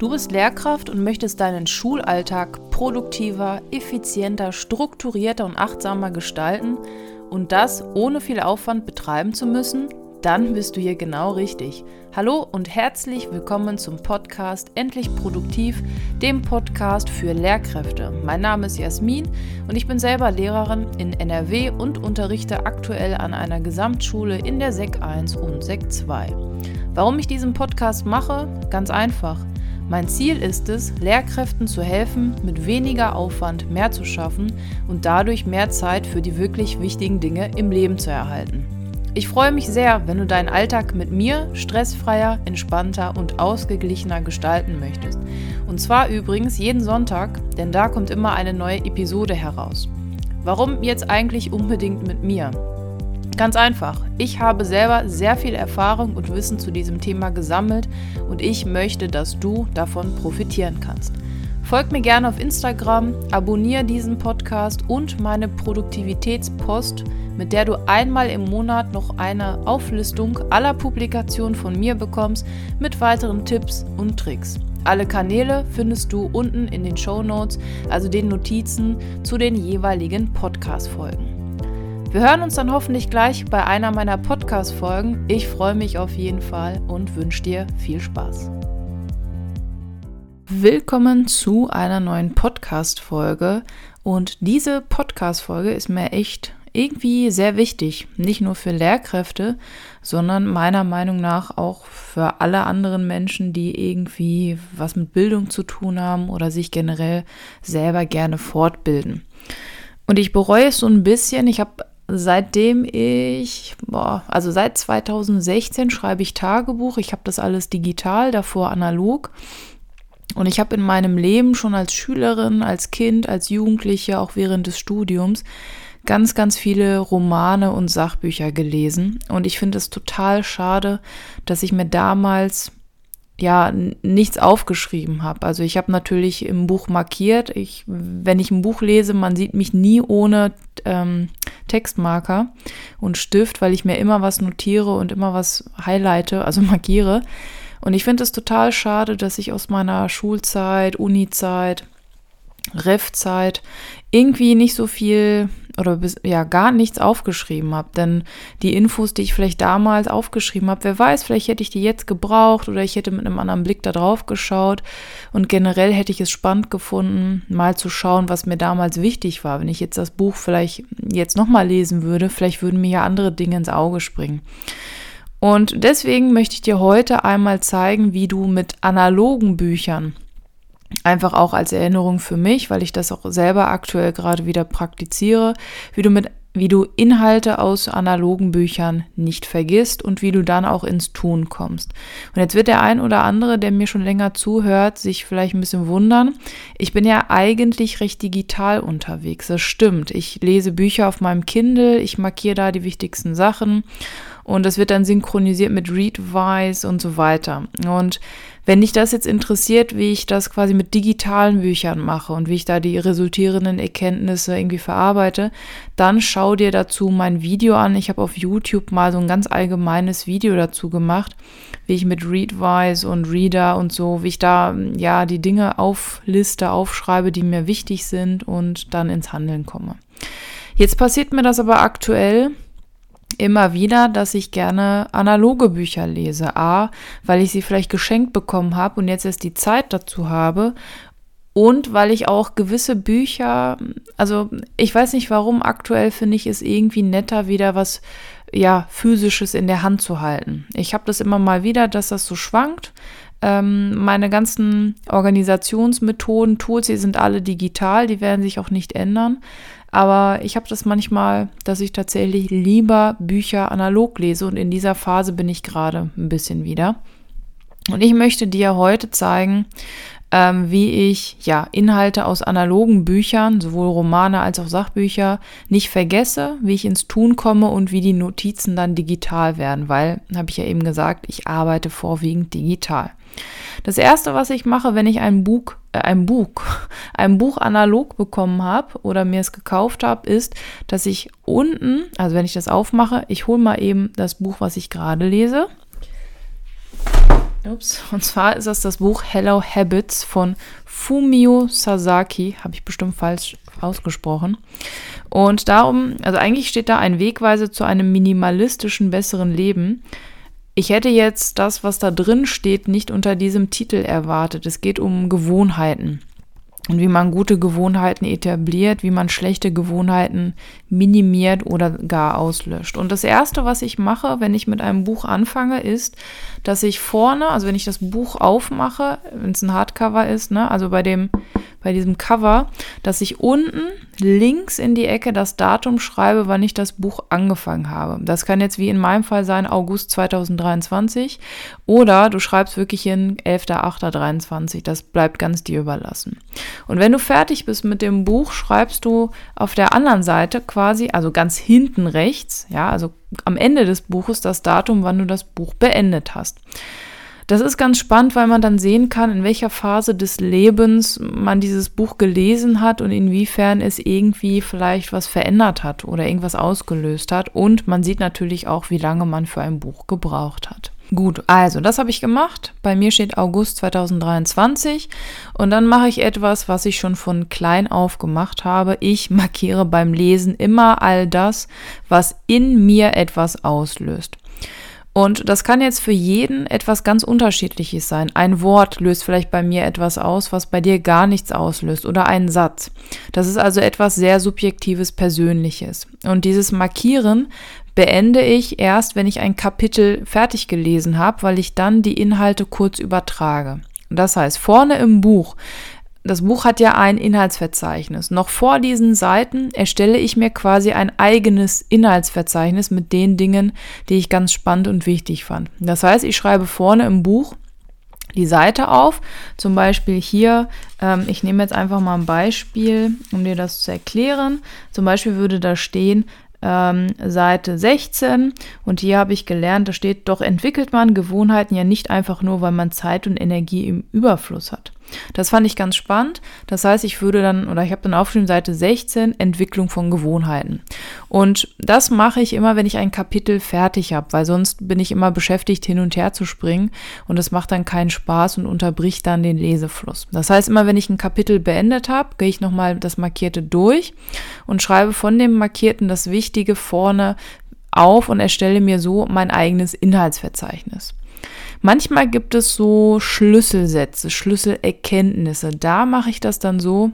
Du bist Lehrkraft und möchtest deinen Schulalltag produktiver, effizienter, strukturierter und achtsamer gestalten und das ohne viel Aufwand betreiben zu müssen? Dann bist du hier genau richtig. Hallo und herzlich willkommen zum Podcast Endlich Produktiv, dem Podcast für Lehrkräfte. Mein Name ist Jasmin und ich bin selber Lehrerin in NRW und unterrichte aktuell an einer Gesamtschule in der SEC 1 und SEC 2. Warum ich diesen Podcast mache? Ganz einfach. Mein Ziel ist es, Lehrkräften zu helfen, mit weniger Aufwand mehr zu schaffen und dadurch mehr Zeit für die wirklich wichtigen Dinge im Leben zu erhalten. Ich freue mich sehr, wenn du deinen Alltag mit mir stressfreier, entspannter und ausgeglichener gestalten möchtest. Und zwar übrigens jeden Sonntag, denn da kommt immer eine neue Episode heraus. Warum jetzt eigentlich unbedingt mit mir? Ganz einfach. Ich habe selber sehr viel Erfahrung und Wissen zu diesem Thema gesammelt und ich möchte, dass du davon profitieren kannst. Folg mir gerne auf Instagram, abonniere diesen Podcast und meine Produktivitätspost, mit der du einmal im Monat noch eine Auflistung aller Publikationen von mir bekommst mit weiteren Tipps und Tricks. Alle Kanäle findest du unten in den Show Notes, also den Notizen zu den jeweiligen Podcast-Folgen. Wir hören uns dann hoffentlich gleich bei einer meiner Podcast-Folgen. Ich freue mich auf jeden Fall und wünsche dir viel Spaß. Willkommen zu einer neuen Podcast-Folge. Und diese Podcast-Folge ist mir echt irgendwie sehr wichtig. Nicht nur für Lehrkräfte, sondern meiner Meinung nach auch für alle anderen Menschen, die irgendwie was mit Bildung zu tun haben oder sich generell selber gerne fortbilden. Und ich bereue es so ein bisschen. Ich habe seitdem ich, boah, also seit 2016 schreibe ich Tagebuch. Ich habe das alles digital, davor analog. Und ich habe in meinem Leben schon als Schülerin, als Kind, als Jugendliche, auch während des Studiums, ganz, ganz viele Romane und Sachbücher gelesen. Und ich finde es total schade, dass ich mir damals ja nichts aufgeschrieben habe. Also ich habe natürlich im Buch markiert. Ich, wenn ich ein Buch lese, man sieht mich nie ohne ähm, Textmarker und Stift, weil ich mir immer was notiere und immer was highlighte, also markiere. Und ich finde es total schade, dass ich aus meiner Schulzeit, Unizeit, Ref-Zeit irgendwie nicht so viel oder bis, ja gar nichts aufgeschrieben habe. Denn die Infos, die ich vielleicht damals aufgeschrieben habe, wer weiß, vielleicht hätte ich die jetzt gebraucht oder ich hätte mit einem anderen Blick da drauf geschaut. Und generell hätte ich es spannend gefunden, mal zu schauen, was mir damals wichtig war. Wenn ich jetzt das Buch vielleicht jetzt nochmal lesen würde, vielleicht würden mir ja andere Dinge ins Auge springen. Und deswegen möchte ich dir heute einmal zeigen, wie du mit analogen Büchern Einfach auch als Erinnerung für mich, weil ich das auch selber aktuell gerade wieder praktiziere, wie du mit wie du Inhalte aus analogen Büchern nicht vergisst und wie du dann auch ins Tun kommst. Und jetzt wird der ein oder andere, der mir schon länger zuhört, sich vielleicht ein bisschen wundern. Ich bin ja eigentlich recht digital unterwegs. Das stimmt. Ich lese Bücher auf meinem Kindle, ich markiere da die wichtigsten Sachen und das wird dann synchronisiert mit Readwise und so weiter. Und wenn dich das jetzt interessiert, wie ich das quasi mit digitalen Büchern mache und wie ich da die resultierenden Erkenntnisse irgendwie verarbeite, dann schau dir dazu mein Video an. Ich habe auf YouTube mal so ein ganz allgemeines Video dazu gemacht, wie ich mit Readwise und Reader und so, wie ich da ja die Dinge aufliste, aufschreibe, die mir wichtig sind und dann ins Handeln komme. Jetzt passiert mir das aber aktuell immer wieder, dass ich gerne analoge Bücher lese. A, weil ich sie vielleicht geschenkt bekommen habe und jetzt erst die Zeit dazu habe. Und weil ich auch gewisse Bücher, also ich weiß nicht warum, aktuell finde ich es irgendwie netter, wieder was ja, physisches in der Hand zu halten. Ich habe das immer mal wieder, dass das so schwankt. Ähm, meine ganzen Organisationsmethoden, Tools, die sind alle digital, die werden sich auch nicht ändern. Aber ich habe das manchmal, dass ich tatsächlich lieber Bücher analog lese und in dieser Phase bin ich gerade ein bisschen wieder. Und ich möchte dir heute zeigen, ähm, wie ich ja Inhalte aus analogen Büchern, sowohl Romane als auch Sachbücher, nicht vergesse, wie ich ins Tun komme und wie die Notizen dann digital werden, weil, habe ich ja eben gesagt, ich arbeite vorwiegend digital. Das erste, was ich mache, wenn ich ein Buch, äh, ein Buch, ein Buch analog bekommen habe oder mir es gekauft habe, ist, dass ich unten, also wenn ich das aufmache, ich hole mal eben das Buch, was ich gerade lese. Ups. Und zwar ist das das Buch Hello Habits von Fumio Sasaki. Habe ich bestimmt falsch ausgesprochen. Und darum, also eigentlich steht da ein Wegweise zu einem minimalistischen, besseren Leben. Ich hätte jetzt das, was da drin steht, nicht unter diesem Titel erwartet. Es geht um Gewohnheiten und wie man gute Gewohnheiten etabliert, wie man schlechte Gewohnheiten minimiert oder gar auslöscht. Und das Erste, was ich mache, wenn ich mit einem Buch anfange, ist, dass ich vorne, also wenn ich das Buch aufmache, wenn es ein Hardcover ist, ne, also bei dem bei diesem Cover, dass ich unten links in die Ecke das Datum schreibe, wann ich das Buch angefangen habe. Das kann jetzt wie in meinem Fall sein August 2023 oder du schreibst wirklich in 11.08.23. Das bleibt ganz dir überlassen. Und wenn du fertig bist mit dem Buch, schreibst du auf der anderen Seite quasi, also ganz hinten rechts, ja, also am Ende des Buches das Datum, wann du das Buch beendet hast. Das ist ganz spannend, weil man dann sehen kann, in welcher Phase des Lebens man dieses Buch gelesen hat und inwiefern es irgendwie vielleicht was verändert hat oder irgendwas ausgelöst hat. Und man sieht natürlich auch, wie lange man für ein Buch gebraucht hat. Gut, also das habe ich gemacht. Bei mir steht August 2023 und dann mache ich etwas, was ich schon von klein auf gemacht habe. Ich markiere beim Lesen immer all das, was in mir etwas auslöst. Und das kann jetzt für jeden etwas ganz Unterschiedliches sein. Ein Wort löst vielleicht bei mir etwas aus, was bei dir gar nichts auslöst oder ein Satz. Das ist also etwas sehr Subjektives, Persönliches. Und dieses Markieren beende ich erst, wenn ich ein Kapitel fertig gelesen habe, weil ich dann die Inhalte kurz übertrage. Das heißt, vorne im Buch das Buch hat ja ein Inhaltsverzeichnis. Noch vor diesen Seiten erstelle ich mir quasi ein eigenes Inhaltsverzeichnis mit den Dingen, die ich ganz spannend und wichtig fand. Das heißt, ich schreibe vorne im Buch die Seite auf. Zum Beispiel hier, ähm, ich nehme jetzt einfach mal ein Beispiel, um dir das zu erklären. Zum Beispiel würde da stehen, ähm, Seite 16 und hier habe ich gelernt, da steht, doch entwickelt man Gewohnheiten ja nicht einfach nur, weil man Zeit und Energie im Überfluss hat. Das fand ich ganz spannend. Das heißt, ich würde dann, oder ich habe dann aufgeschrieben, Seite 16, Entwicklung von Gewohnheiten. Und das mache ich immer, wenn ich ein Kapitel fertig habe, weil sonst bin ich immer beschäftigt, hin und her zu springen und das macht dann keinen Spaß und unterbricht dann den Lesefluss. Das heißt, immer wenn ich ein Kapitel beendet habe, gehe ich nochmal das Markierte durch und schreibe von dem Markierten das Wichtige vorne auf und erstelle mir so mein eigenes Inhaltsverzeichnis. Manchmal gibt es so Schlüsselsätze, Schlüsselerkenntnisse. Da mache ich das dann so,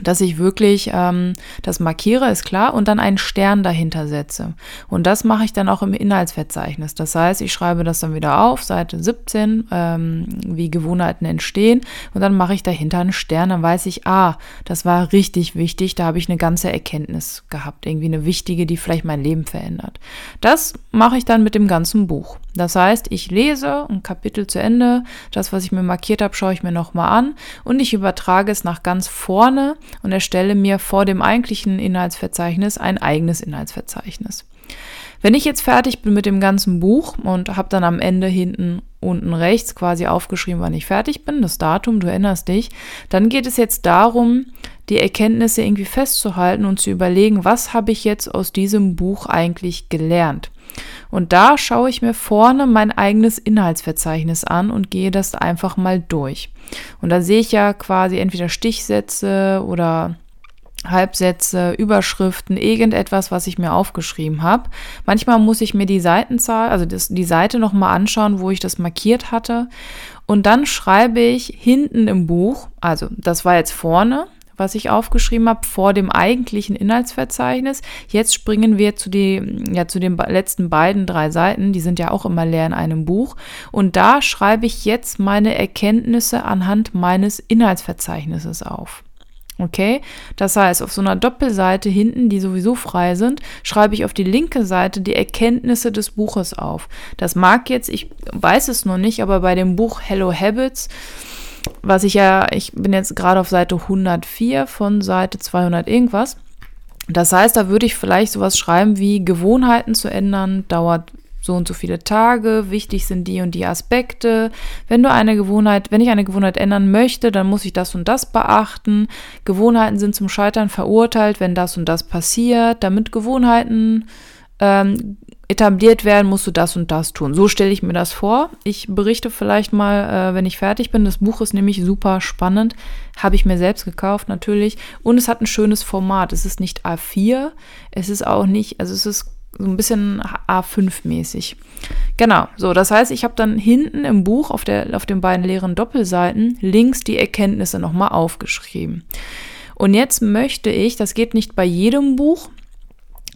dass ich wirklich ähm, das markiere, ist klar, und dann einen Stern dahinter setze. Und das mache ich dann auch im Inhaltsverzeichnis. Das heißt, ich schreibe das dann wieder auf, Seite 17, ähm, wie Gewohnheiten entstehen, und dann mache ich dahinter einen Stern, dann weiß ich, ah, das war richtig wichtig, da habe ich eine ganze Erkenntnis gehabt, irgendwie eine wichtige, die vielleicht mein Leben verändert. Das mache ich dann mit dem ganzen Buch. Das heißt, ich lese ein Kapitel zu Ende, das, was ich mir markiert habe, schaue ich mir nochmal an und ich übertrage es nach ganz vorne und erstelle mir vor dem eigentlichen Inhaltsverzeichnis ein eigenes Inhaltsverzeichnis. Wenn ich jetzt fertig bin mit dem ganzen Buch und habe dann am Ende hinten unten rechts quasi aufgeschrieben, wann ich fertig bin, das Datum, du erinnerst dich, dann geht es jetzt darum, die Erkenntnisse irgendwie festzuhalten und zu überlegen, was habe ich jetzt aus diesem Buch eigentlich gelernt. Und da schaue ich mir vorne mein eigenes Inhaltsverzeichnis an und gehe das einfach mal durch. Und da sehe ich ja quasi entweder Stichsätze oder Halbsätze, Überschriften, irgendetwas, was ich mir aufgeschrieben habe. Manchmal muss ich mir die Seitenzahl, also das, die Seite nochmal anschauen, wo ich das markiert hatte. Und dann schreibe ich hinten im Buch, also das war jetzt vorne, was ich aufgeschrieben habe, vor dem eigentlichen Inhaltsverzeichnis. Jetzt springen wir zu, die, ja, zu den letzten beiden drei Seiten, die sind ja auch immer leer in einem Buch. Und da schreibe ich jetzt meine Erkenntnisse anhand meines Inhaltsverzeichnisses auf. Okay, das heißt, auf so einer Doppelseite hinten, die sowieso frei sind, schreibe ich auf die linke Seite die Erkenntnisse des Buches auf. Das mag jetzt, ich weiß es noch nicht, aber bei dem Buch Hello Habits was ich ja, ich bin jetzt gerade auf Seite 104 von Seite 200 irgendwas. Das heißt, da würde ich vielleicht sowas schreiben wie Gewohnheiten zu ändern, dauert so und so viele Tage, wichtig sind die und die Aspekte. Wenn du eine Gewohnheit, wenn ich eine Gewohnheit ändern möchte, dann muss ich das und das beachten. Gewohnheiten sind zum Scheitern verurteilt, wenn das und das passiert. Damit Gewohnheiten ähm, etabliert werden, musst du das und das tun. So stelle ich mir das vor. Ich berichte vielleicht mal, äh, wenn ich fertig bin. Das Buch ist nämlich super spannend. Habe ich mir selbst gekauft, natürlich. Und es hat ein schönes Format. Es ist nicht A4. Es ist auch nicht, also es ist so ein bisschen A5-mäßig. Genau, so, das heißt, ich habe dann hinten im Buch auf, der, auf den beiden leeren Doppelseiten links die Erkenntnisse nochmal aufgeschrieben. Und jetzt möchte ich, das geht nicht bei jedem Buch,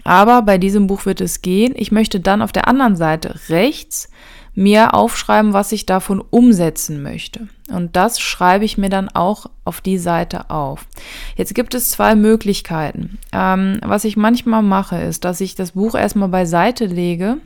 aber bei diesem Buch wird es gehen. Ich möchte dann auf der anderen Seite rechts mir aufschreiben, was ich davon umsetzen möchte. Und das schreibe ich mir dann auch auf die Seite auf. Jetzt gibt es zwei Möglichkeiten. Ähm, was ich manchmal mache, ist, dass ich das Buch erstmal beiseite lege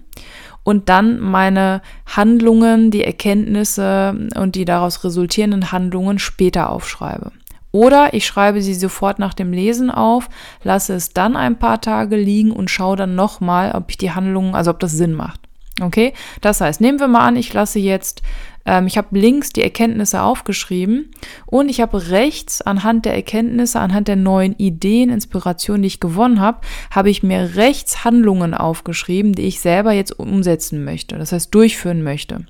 und dann meine Handlungen, die Erkenntnisse und die daraus resultierenden Handlungen später aufschreibe. Oder ich schreibe sie sofort nach dem Lesen auf, lasse es dann ein paar Tage liegen und schaue dann nochmal, ob ich die Handlungen, also ob das Sinn macht. Okay, das heißt, nehmen wir mal an, ich lasse jetzt, ähm, ich habe links die Erkenntnisse aufgeschrieben und ich habe rechts anhand der Erkenntnisse, anhand der neuen Ideen, Inspirationen, die ich gewonnen habe, habe ich mir rechts Handlungen aufgeschrieben, die ich selber jetzt umsetzen möchte, das heißt durchführen möchte.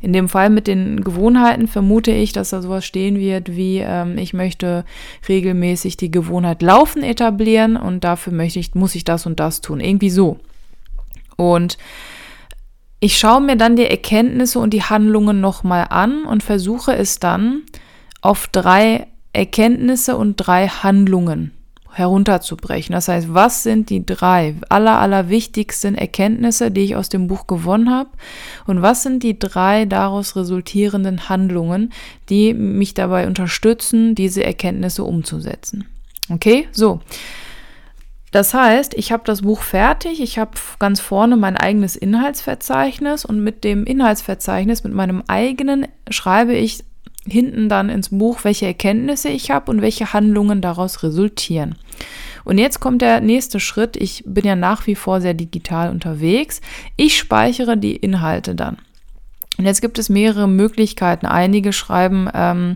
In dem Fall mit den Gewohnheiten vermute ich, dass da sowas stehen wird wie, ähm, ich möchte regelmäßig die Gewohnheit Laufen etablieren und dafür möchte ich, muss ich das und das tun, irgendwie so. Und ich schaue mir dann die Erkenntnisse und die Handlungen nochmal an und versuche es dann auf drei Erkenntnisse und drei Handlungen herunterzubrechen. Das heißt, was sind die drei aller, aller wichtigsten Erkenntnisse, die ich aus dem Buch gewonnen habe? Und was sind die drei daraus resultierenden Handlungen, die mich dabei unterstützen, diese Erkenntnisse umzusetzen? Okay, so. Das heißt, ich habe das Buch fertig, ich habe ganz vorne mein eigenes Inhaltsverzeichnis und mit dem Inhaltsverzeichnis, mit meinem eigenen, schreibe ich hinten dann ins Buch, welche Erkenntnisse ich habe und welche Handlungen daraus resultieren. Und jetzt kommt der nächste Schritt. Ich bin ja nach wie vor sehr digital unterwegs. Ich speichere die Inhalte dann. Und jetzt gibt es mehrere Möglichkeiten. Einige schreiben ähm,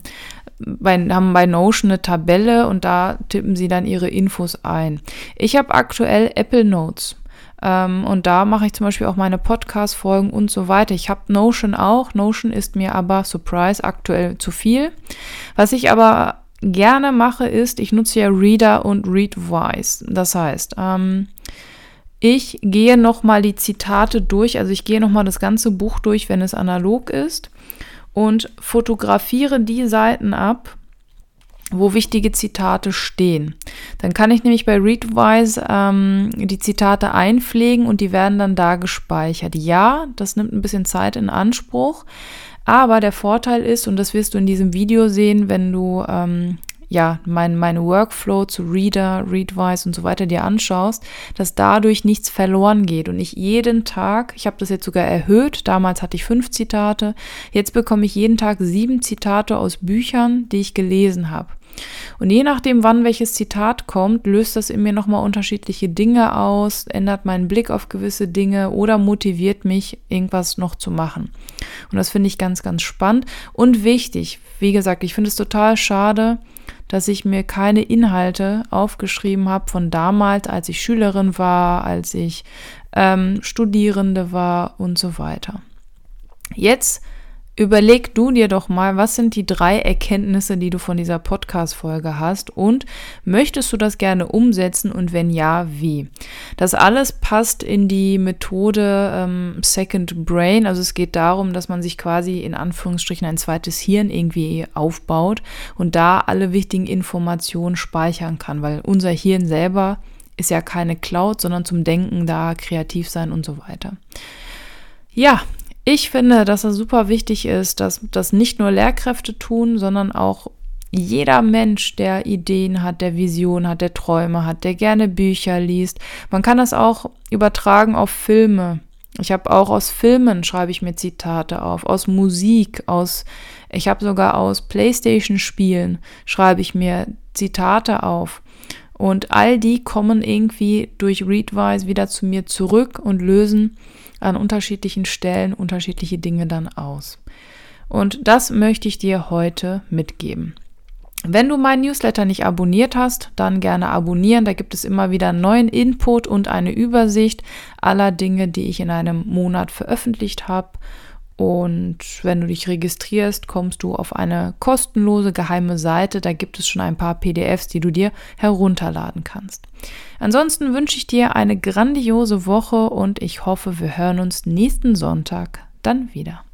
bei, haben bei Notion eine Tabelle und da tippen sie dann ihre Infos ein. Ich habe aktuell Apple Notes. Ähm, und da mache ich zum Beispiel auch meine Podcast-Folgen und so weiter. Ich habe Notion auch. Notion ist mir aber, Surprise, aktuell zu viel. Was ich aber gerne mache, ist, ich nutze ja Reader und Readwise. Das heißt, ähm, ich gehe nochmal die Zitate durch, also ich gehe nochmal das ganze Buch durch, wenn es analog ist und fotografiere die Seiten ab, wo wichtige Zitate stehen. Dann kann ich nämlich bei Readwise ähm, die Zitate einpflegen und die werden dann da gespeichert. Ja, das nimmt ein bisschen Zeit in Anspruch, aber der Vorteil ist, und das wirst du in diesem Video sehen, wenn du ähm, ja, mein, mein Workflow zu Reader, Readwise und so weiter dir anschaust, dass dadurch nichts verloren geht und ich jeden Tag, ich habe das jetzt sogar erhöht, damals hatte ich fünf Zitate, jetzt bekomme ich jeden Tag sieben Zitate aus Büchern, die ich gelesen habe. Und je nachdem, wann welches Zitat kommt, löst das in mir nochmal unterschiedliche Dinge aus, ändert meinen Blick auf gewisse Dinge oder motiviert mich, irgendwas noch zu machen. Und das finde ich ganz, ganz spannend und wichtig. Wie gesagt, ich finde es total schade, dass ich mir keine Inhalte aufgeschrieben habe von damals, als ich Schülerin war, als ich ähm, Studierende war und so weiter. Jetzt Überleg du dir doch mal, was sind die drei Erkenntnisse, die du von dieser Podcast-Folge hast und möchtest du das gerne umsetzen und wenn ja, wie? Das alles passt in die Methode ähm, Second Brain. Also es geht darum, dass man sich quasi in Anführungsstrichen ein zweites Hirn irgendwie aufbaut und da alle wichtigen Informationen speichern kann, weil unser Hirn selber ist ja keine Cloud, sondern zum Denken da, kreativ sein und so weiter. Ja, ich finde, dass es super wichtig ist, dass das nicht nur Lehrkräfte tun, sondern auch jeder Mensch, der Ideen hat, der Vision hat, der Träume hat, der gerne Bücher liest. Man kann das auch übertragen auf Filme. Ich habe auch aus Filmen schreibe ich mir Zitate auf, aus Musik, aus ich habe sogar aus PlayStation Spielen schreibe ich mir Zitate auf. Und all die kommen irgendwie durch Readwise wieder zu mir zurück und lösen an unterschiedlichen Stellen unterschiedliche Dinge dann aus. Und das möchte ich dir heute mitgeben. Wenn du meinen Newsletter nicht abonniert hast, dann gerne abonnieren. Da gibt es immer wieder neuen Input und eine Übersicht aller Dinge, die ich in einem Monat veröffentlicht habe. Und wenn du dich registrierst, kommst du auf eine kostenlose geheime Seite. Da gibt es schon ein paar PDFs, die du dir herunterladen kannst. Ansonsten wünsche ich dir eine grandiose Woche und ich hoffe, wir hören uns nächsten Sonntag dann wieder.